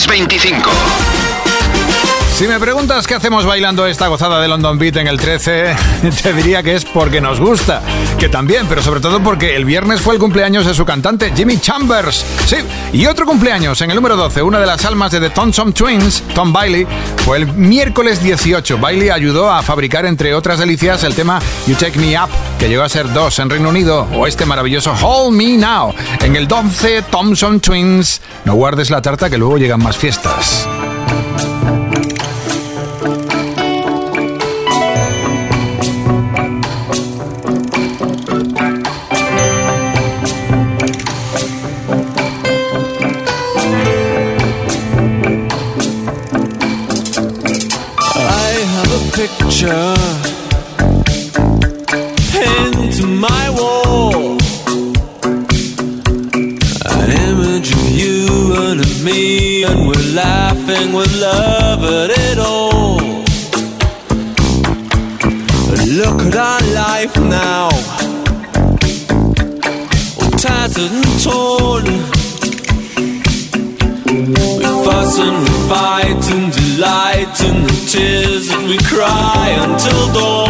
Top Kiss 25. Si me preguntas qué hacemos bailando esta gozada de London Beat en el 13, te diría que es porque nos gusta, que también, pero sobre todo porque el viernes fue el cumpleaños de su cantante Jimmy Chambers. Sí, y otro cumpleaños en el número 12, una de las almas de The Thompson Twins, Tom Bailey, fue el miércoles 18. Bailey ayudó a fabricar, entre otras delicias, el tema You Take Me Up, que llegó a ser dos en Reino Unido, o este maravilloso Hold Me Now. En el 12, Thompson Twins, no guardes la tarta que luego llegan más fiestas. Until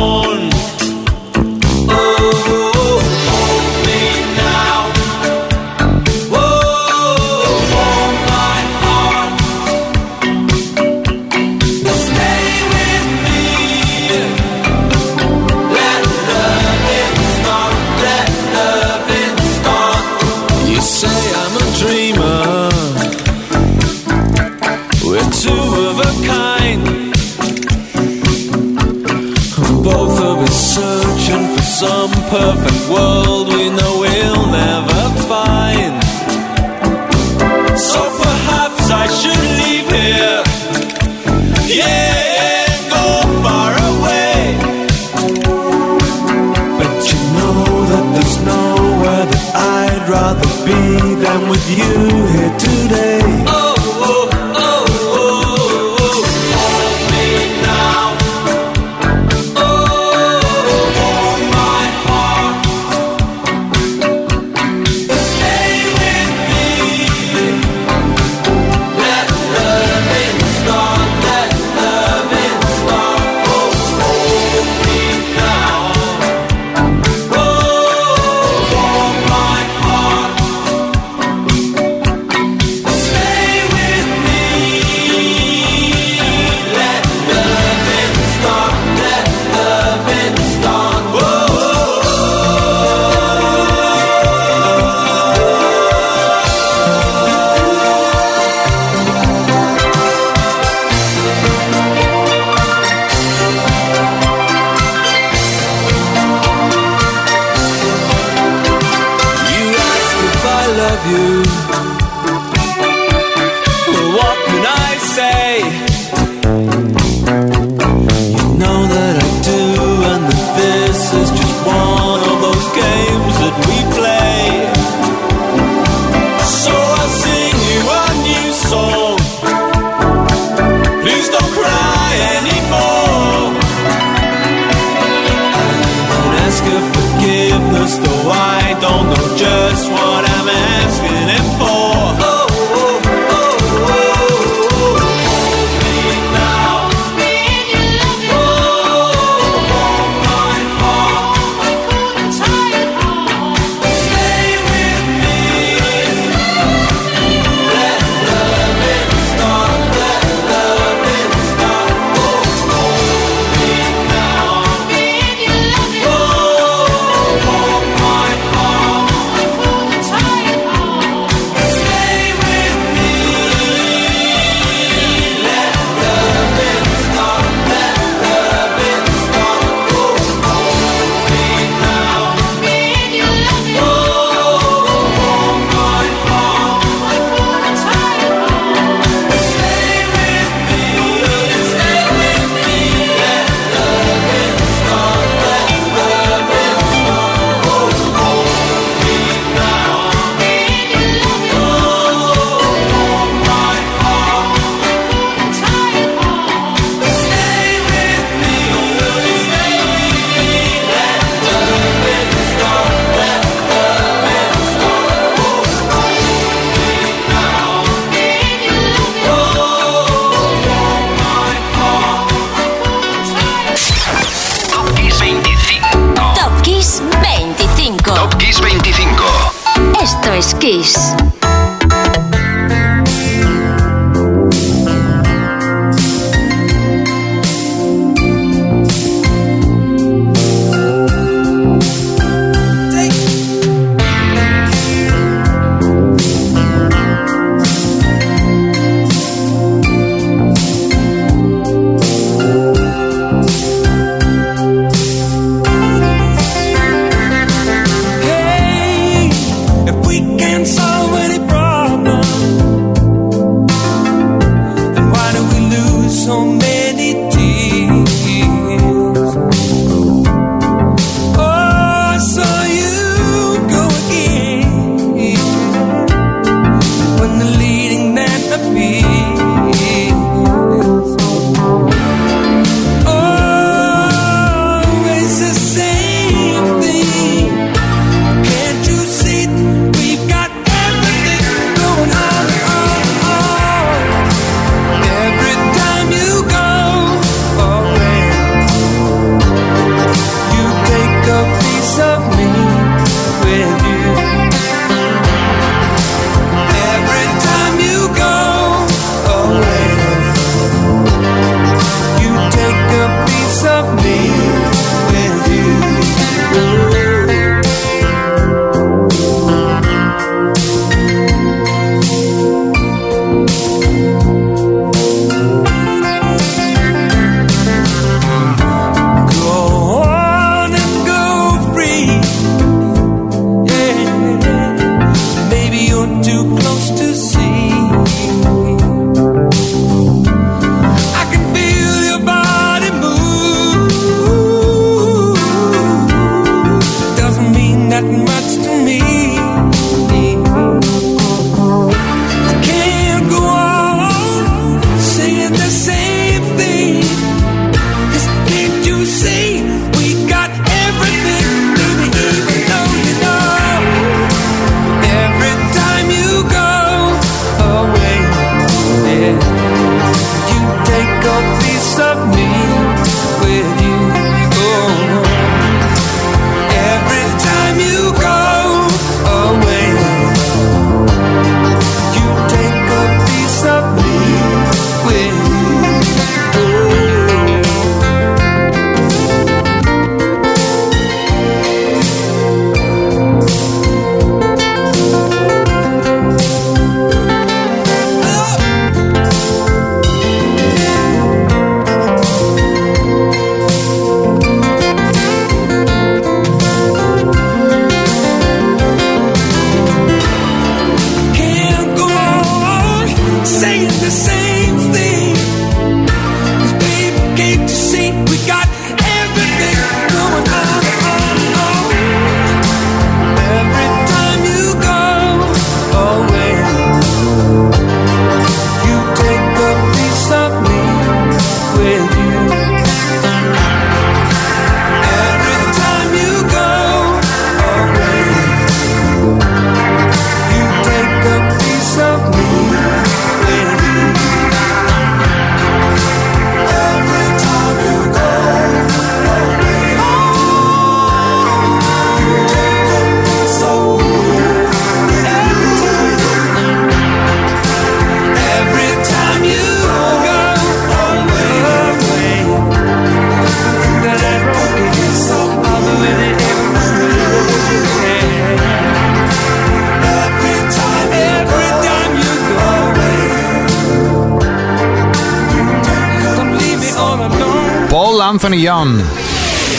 Young.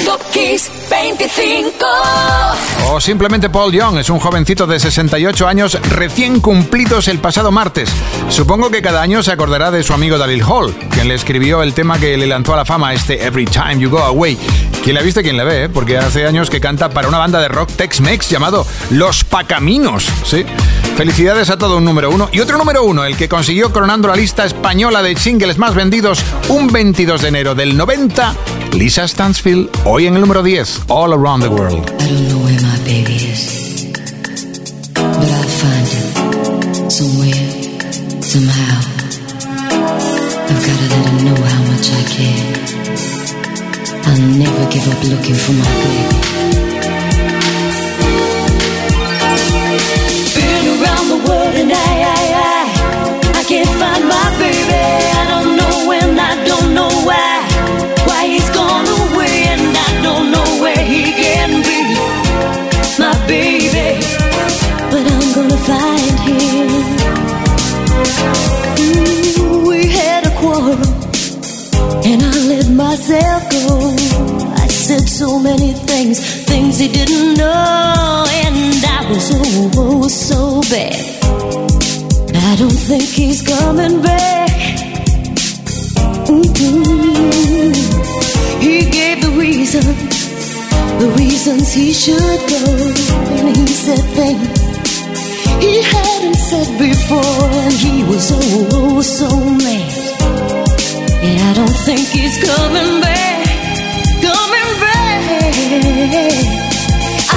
Top Kiss 25. O simplemente Paul Young es un jovencito de 68 años recién cumplidos el pasado martes. Supongo que cada año se acordará de su amigo Daryl Hall, quien le escribió el tema que le lanzó a la fama este Every Time You Go Away. Quien la viste, quien la ve, ¿eh? porque hace años que canta para una banda de rock Tex-Mex llamado Los Pacaminos. ¿sí? Felicidades a todo un número uno. Y otro número uno, el que consiguió coronando la lista española de singles más vendidos un 22 de enero del 90, Lisa Stansfield, hoy en el número 10, All Around the World. I don't know where my baby is, but I'll find him somewhere, somehow. I've gotta let him know how much I care. I'll never give up looking for my baby. Been around the world and I, I, I, I can't find my baby. Find him. Mm, Ooh, we had a quarrel, and I let myself go. I said so many things, things he didn't know, and I was oh, oh so bad. I don't think he's coming back. Mm-mm. He gave the reason, the reasons he should go, and he said things he hadn't said before, and he was oh, oh so mad. And I don't think he's coming back, coming back.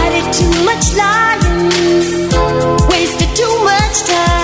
I did too much lying, wasted too much time.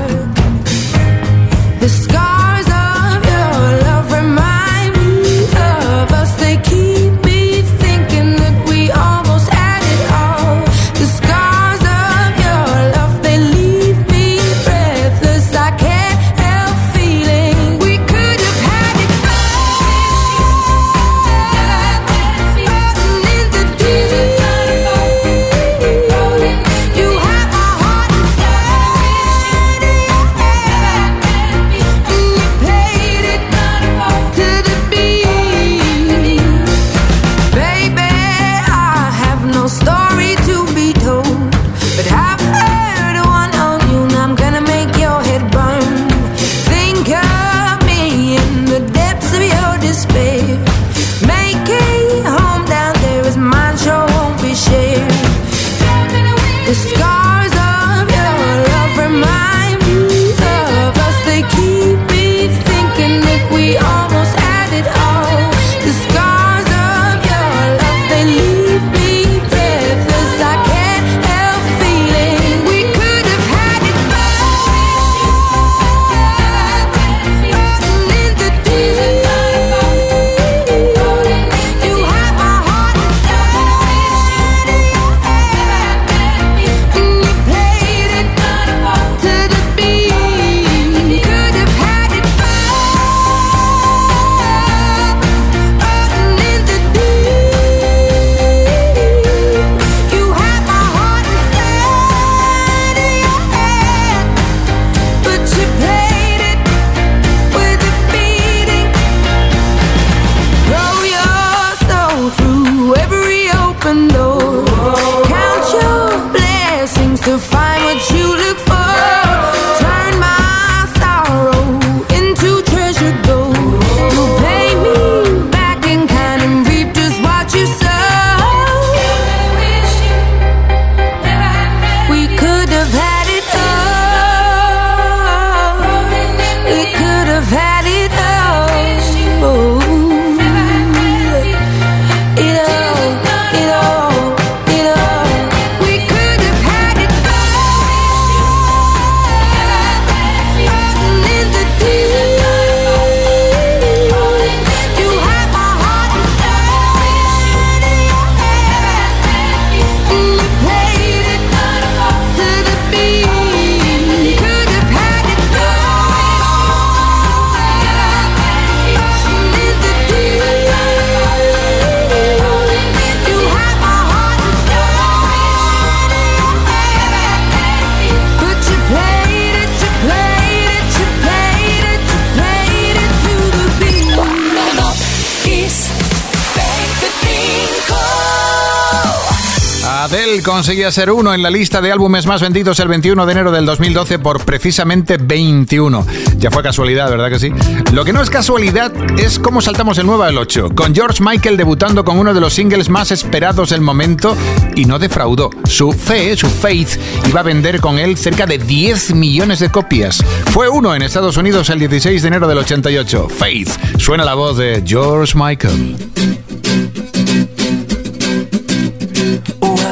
conseguía ser uno en la lista de álbumes más vendidos el 21 de enero del 2012 por precisamente 21. Ya fue casualidad, ¿verdad que sí? Lo que no es casualidad es cómo saltamos el 9 al 8, con George Michael debutando con uno de los singles más esperados del momento y no defraudó. Su fe, su faith, iba a vender con él cerca de 10 millones de copias. Fue uno en Estados Unidos el 16 de enero del 88. Faith. Suena la voz de George Michael.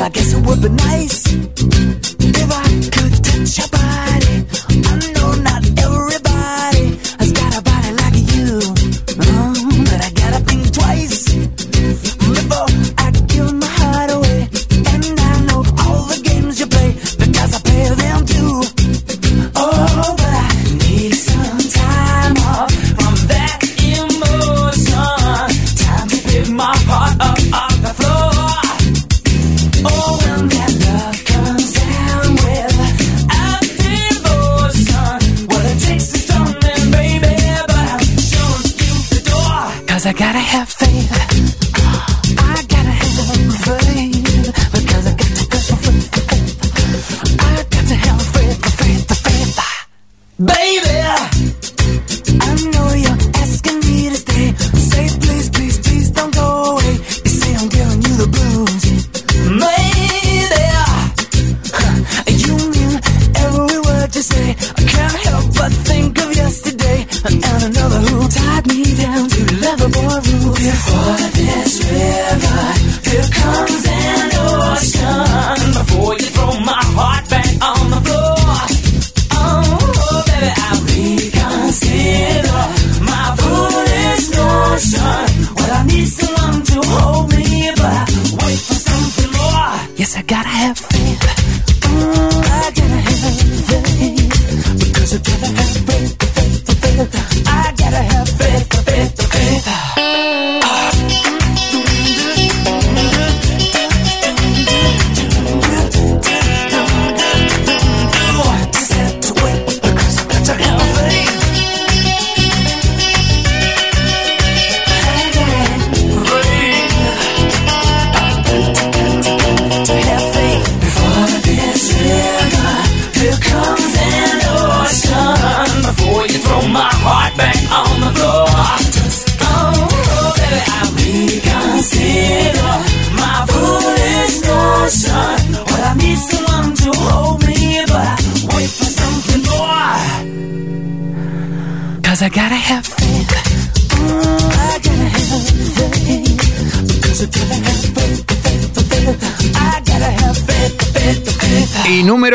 I guess it would be nice if I could touch your body. Cause I gotta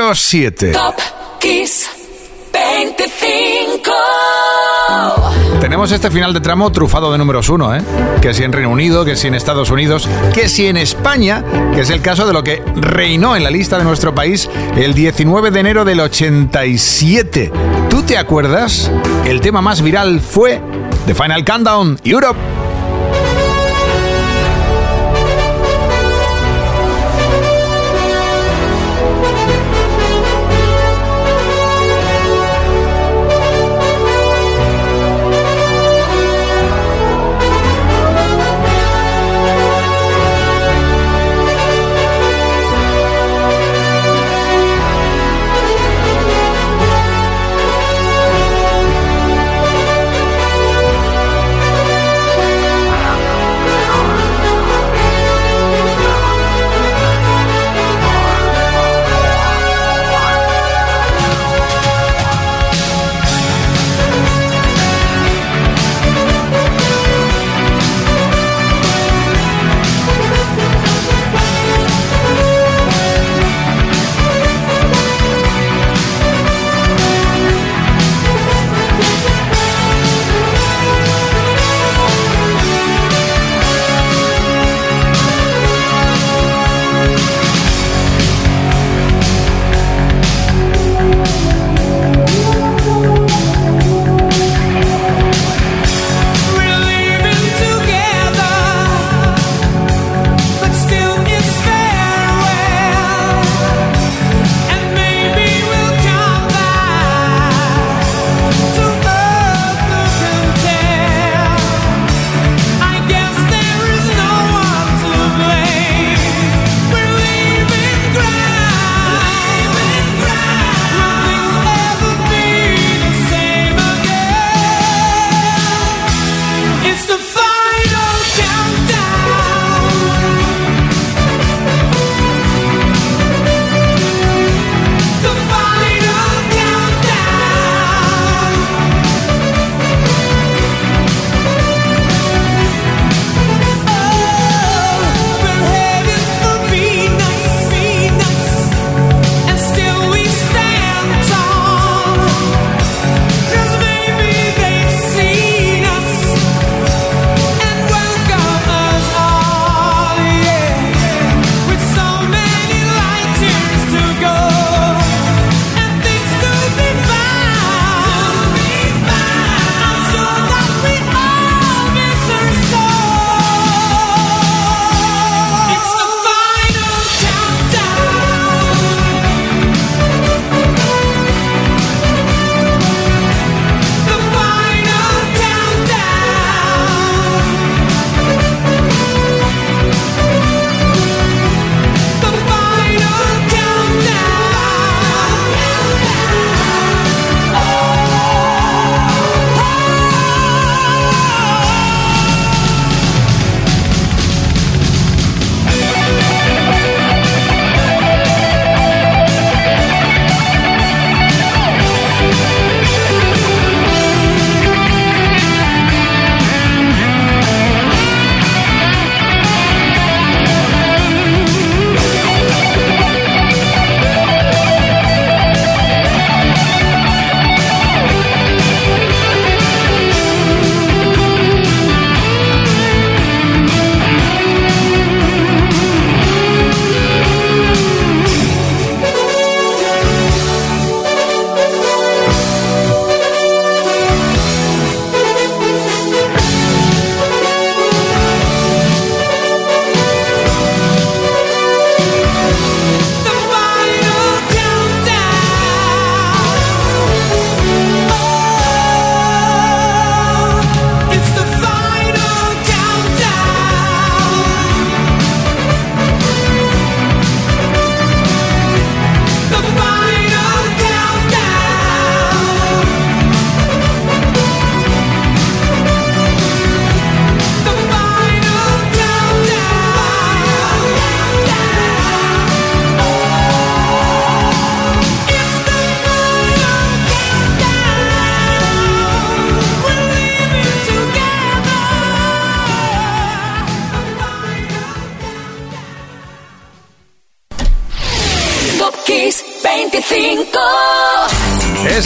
número 7. Top Kiss 25. Tenemos este final de tramo trufado de números 1, ¿eh? Que si en Reino Unido, que si en Estados Unidos, que si en España, que es el caso de lo que reinó en la lista de nuestro país el 19 de enero del 87. ¿Tú te acuerdas? El tema más viral fue The Final Countdown Europe.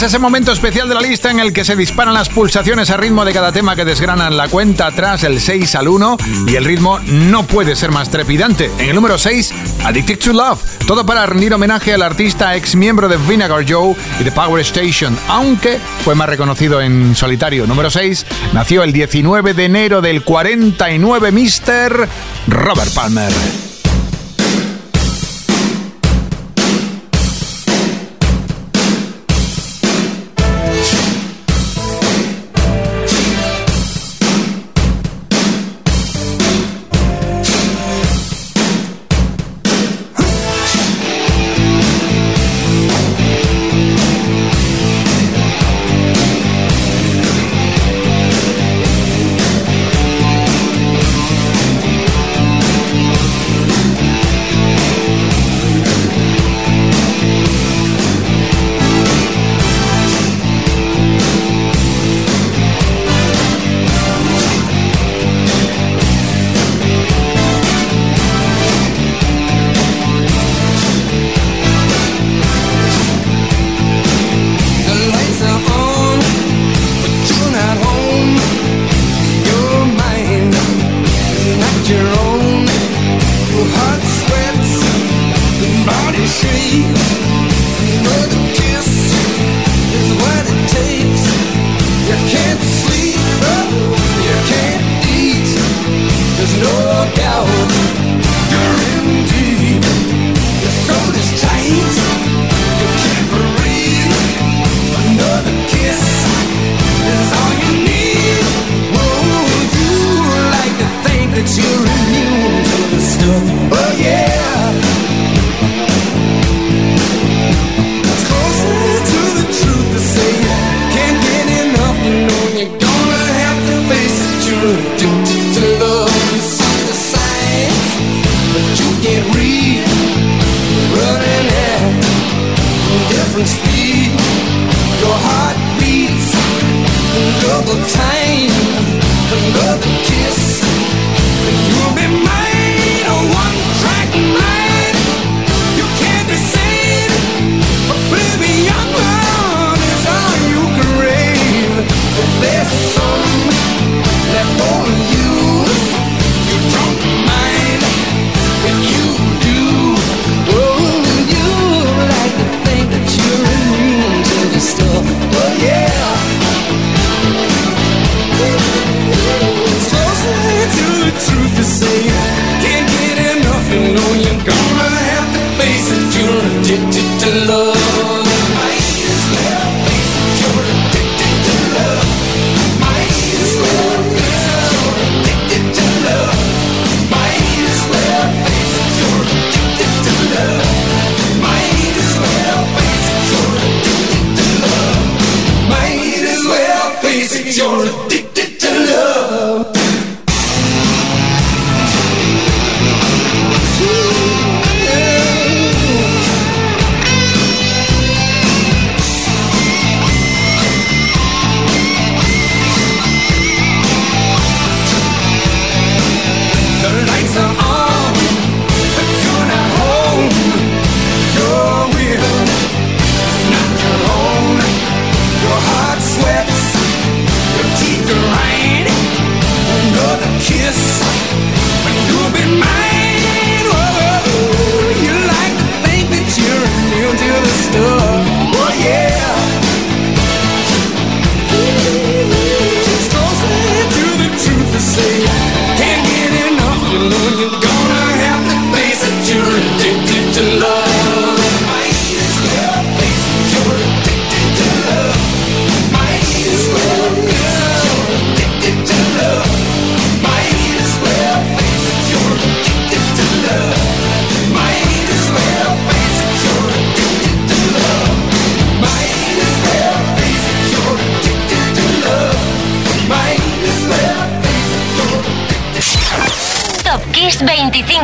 ese momento especial de la lista en el que se disparan las pulsaciones a ritmo de cada tema que desgranan la cuenta atrás, el 6 al 1, y el ritmo no puede ser más trepidante. En el número 6, Addicted to Love, todo para rendir homenaje al artista ex miembro de Vinegar Joe y The Power Station, aunque fue más reconocido en solitario. Número 6, nació el 19 de enero del 49 Mr. Robert Palmer.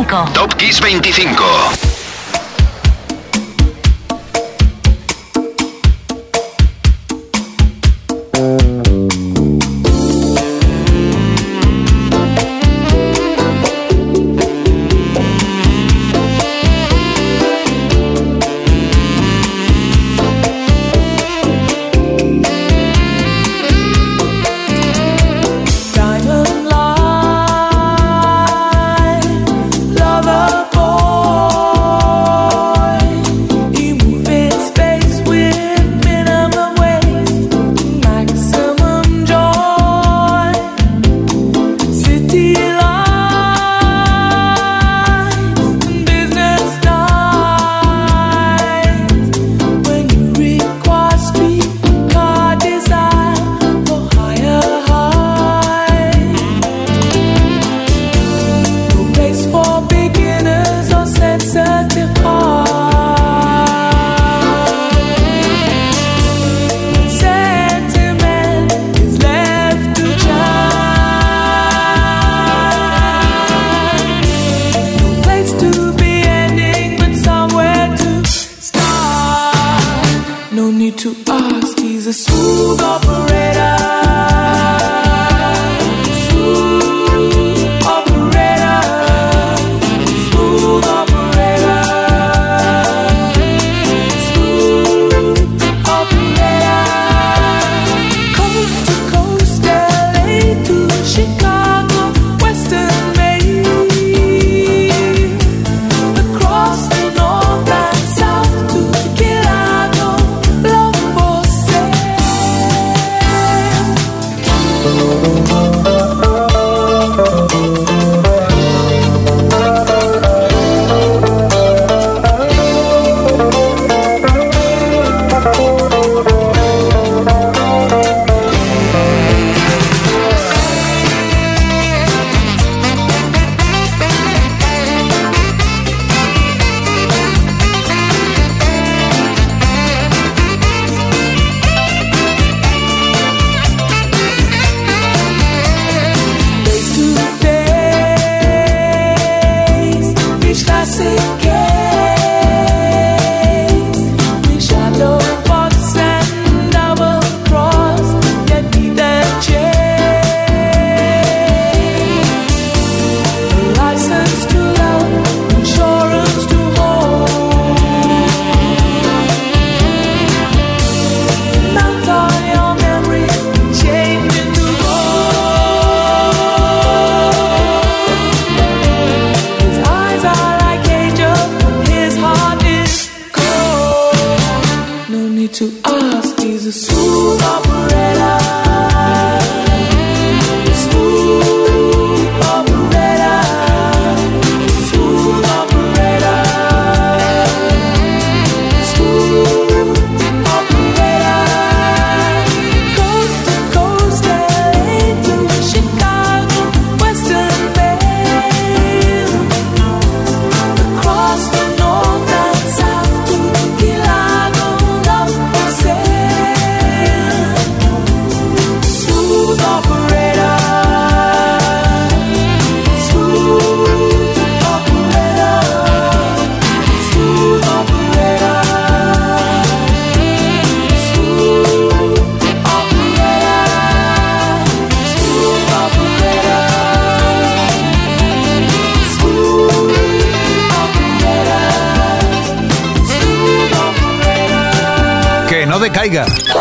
25. Top Kiss 25. move, operate. to us is a school Que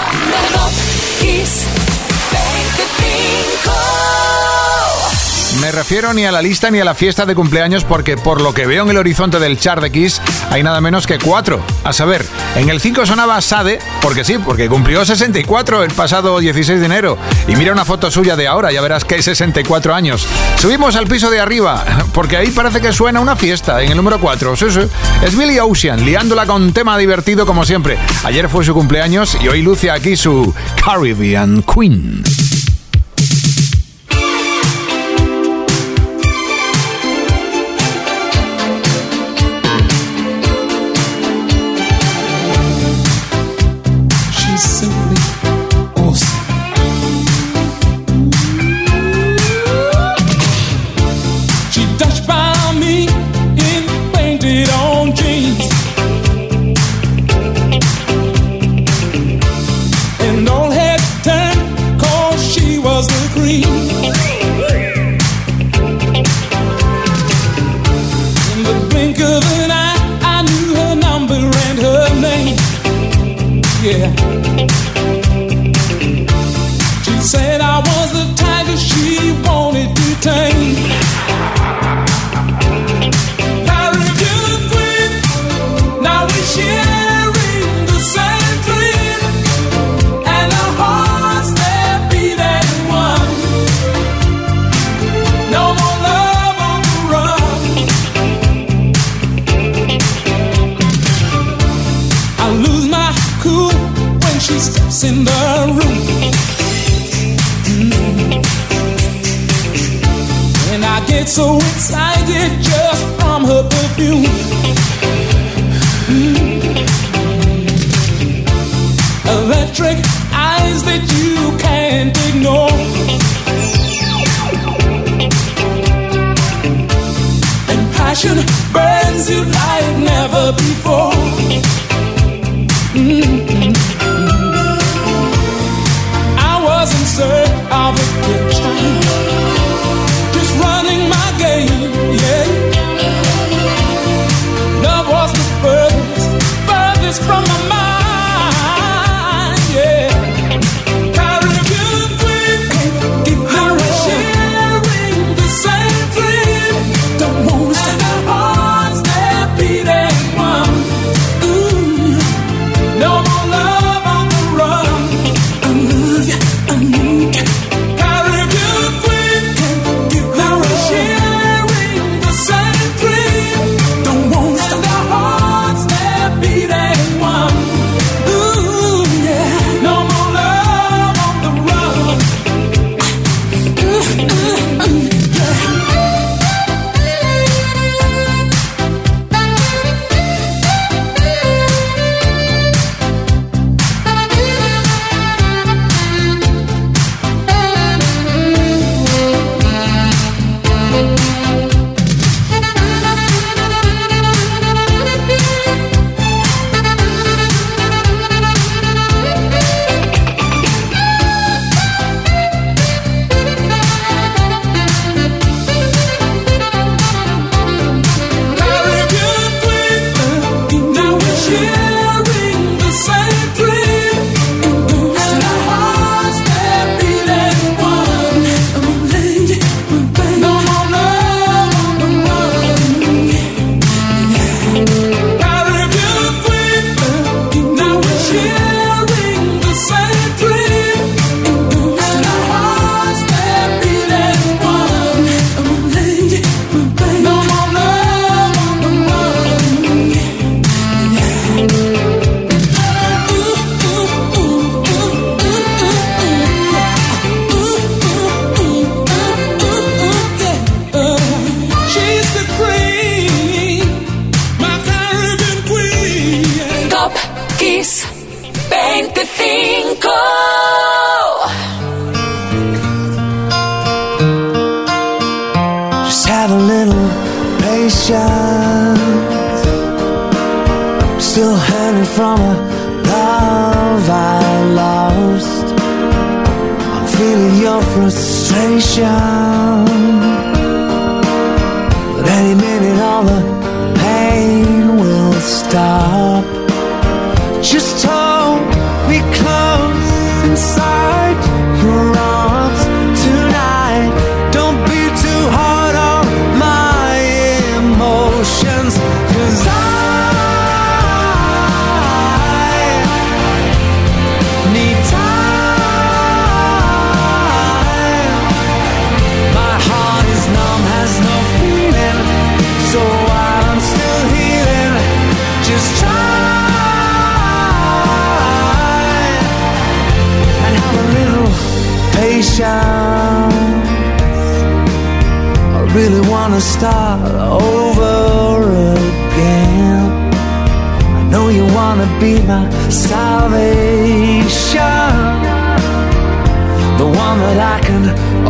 refiero ni a la lista ni a la fiesta de cumpleaños porque por lo que veo en el horizonte del chart de Kiss hay nada menos que cuatro. A saber, en el 5 sonaba Sade, porque sí, porque cumplió 64 el pasado 16 de enero. Y mira una foto suya de ahora, ya verás que hay 64 años. Subimos al piso de arriba, porque ahí parece que suena una fiesta, en el número 4. Sí, sí. Es Billy Ocean, liándola con tema divertido como siempre. Ayer fue su cumpleaños y hoy luce aquí su Caribbean Queen.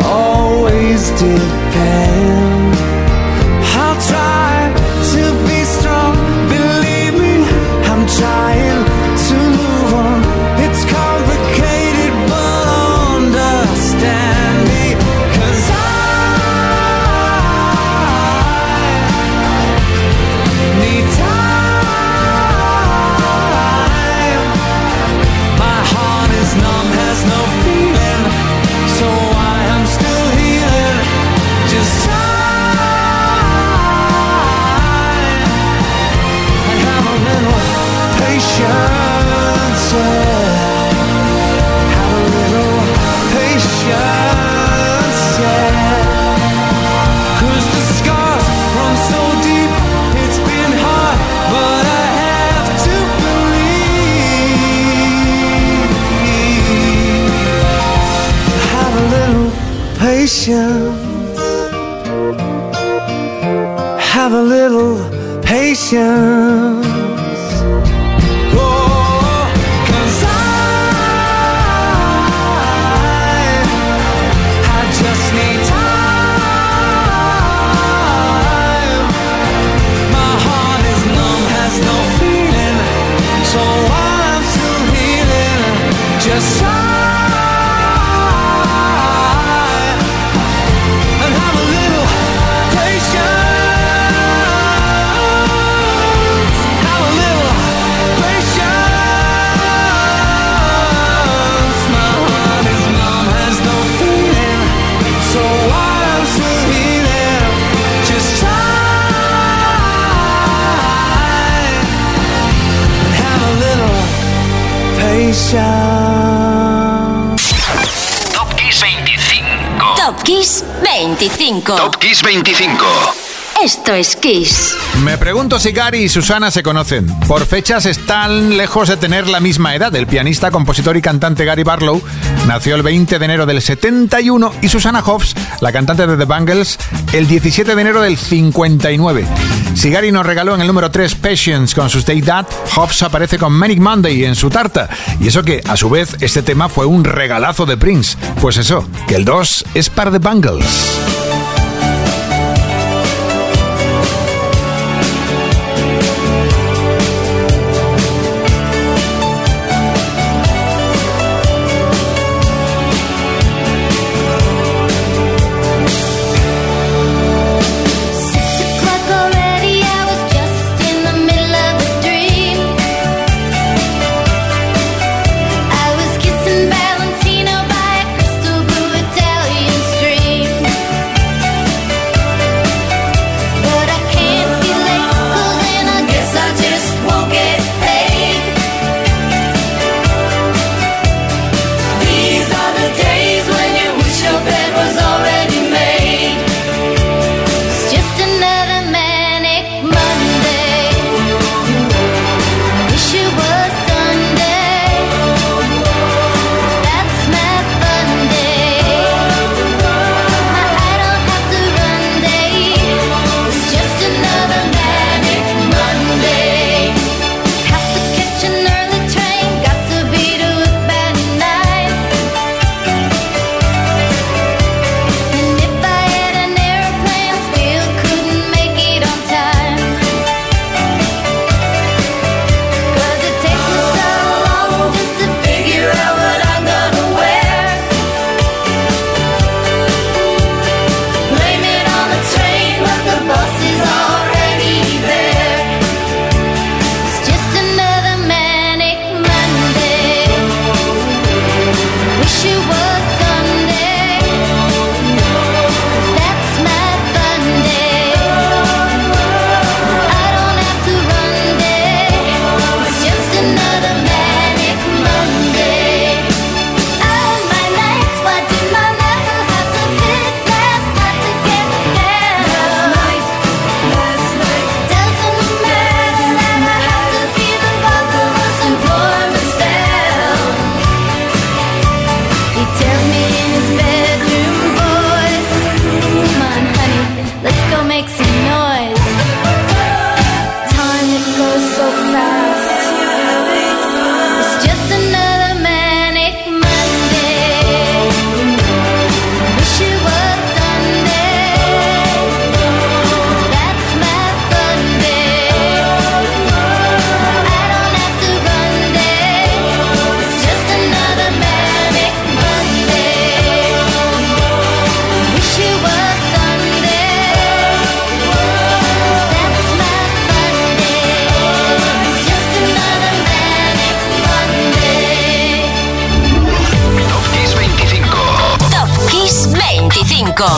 always did. patience. Have a little patience. Top Kiss 25. Esto es Kiss. Me pregunto si Gary y Susana se conocen. Por fechas están lejos de tener la misma edad. El pianista, compositor y cantante Gary Barlow Nació el 20 de enero del 71 y Susana Hoffs, la cantante de The Bangles, el 17 de enero del 59. Sigari nos regaló en el número 3 Patience con su Stay That. Hoffs aparece con Manic Monday en su tarta. Y eso que, a su vez, este tema fue un regalazo de Prince. Pues eso, que el 2 es para The Bangles.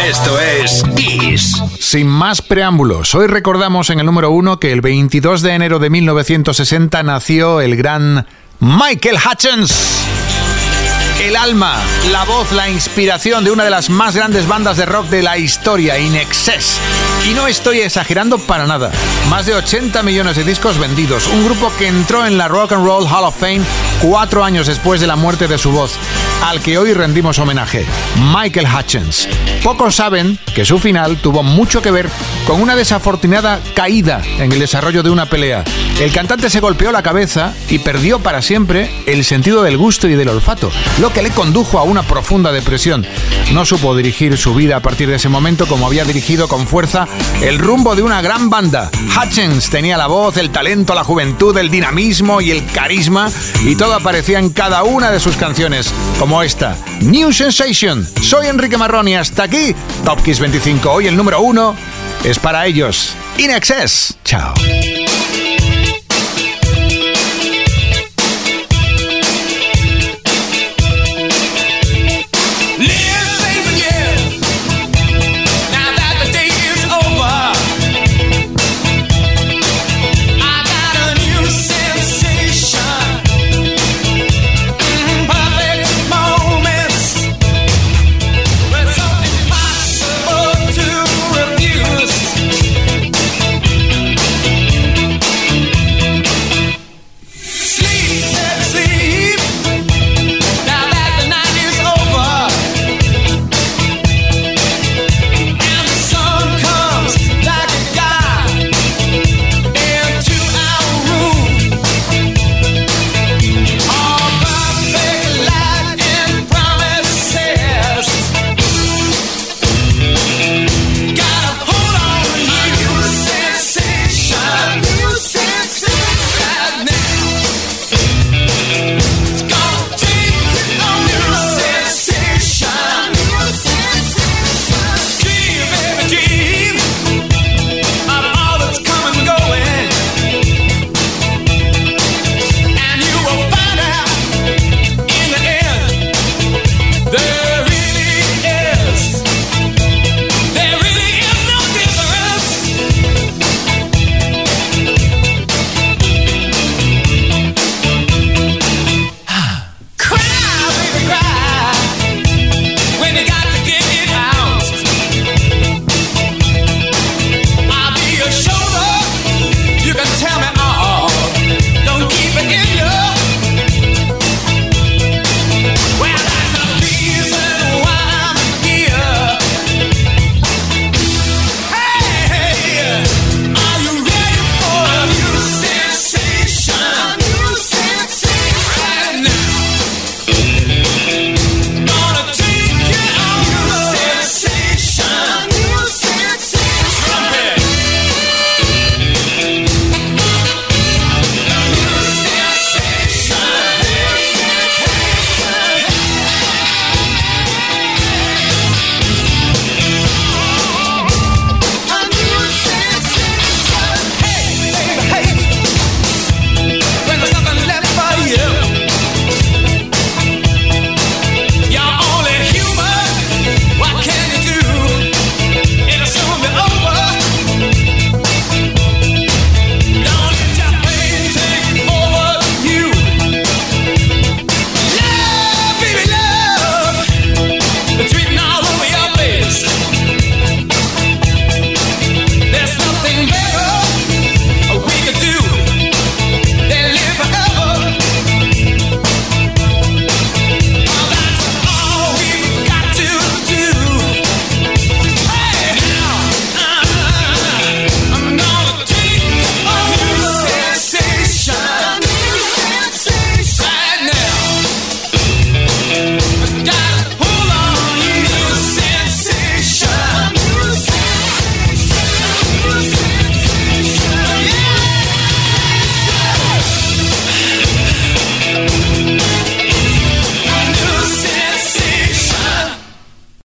Esto es Kiss. Sin más preámbulos, hoy recordamos en el número uno que el 22 de enero de 1960 nació el gran Michael Hutchins. El alma, la voz, la inspiración de una de las más grandes bandas de rock de la historia, In Excess. Y no estoy exagerando para nada. Más de 80 millones de discos vendidos. Un grupo que entró en la Rock and Roll Hall of Fame cuatro años después de la muerte de su voz, al que hoy rendimos homenaje, Michael Hutchins. Pocos saben que su final tuvo mucho que ver con una desafortunada caída en el desarrollo de una pelea. El cantante se golpeó la cabeza y perdió para siempre el sentido del gusto y del olfato, que le condujo a una profunda depresión. No supo dirigir su vida a partir de ese momento como había dirigido con fuerza el rumbo de una gran banda. Hutchins tenía la voz, el talento, la juventud, el dinamismo y el carisma y todo aparecía en cada una de sus canciones, como esta, New Sensation. Soy Enrique Marrón y hasta aquí, Top Kiss 25. Hoy el número uno es para ellos. In Excess. Chao.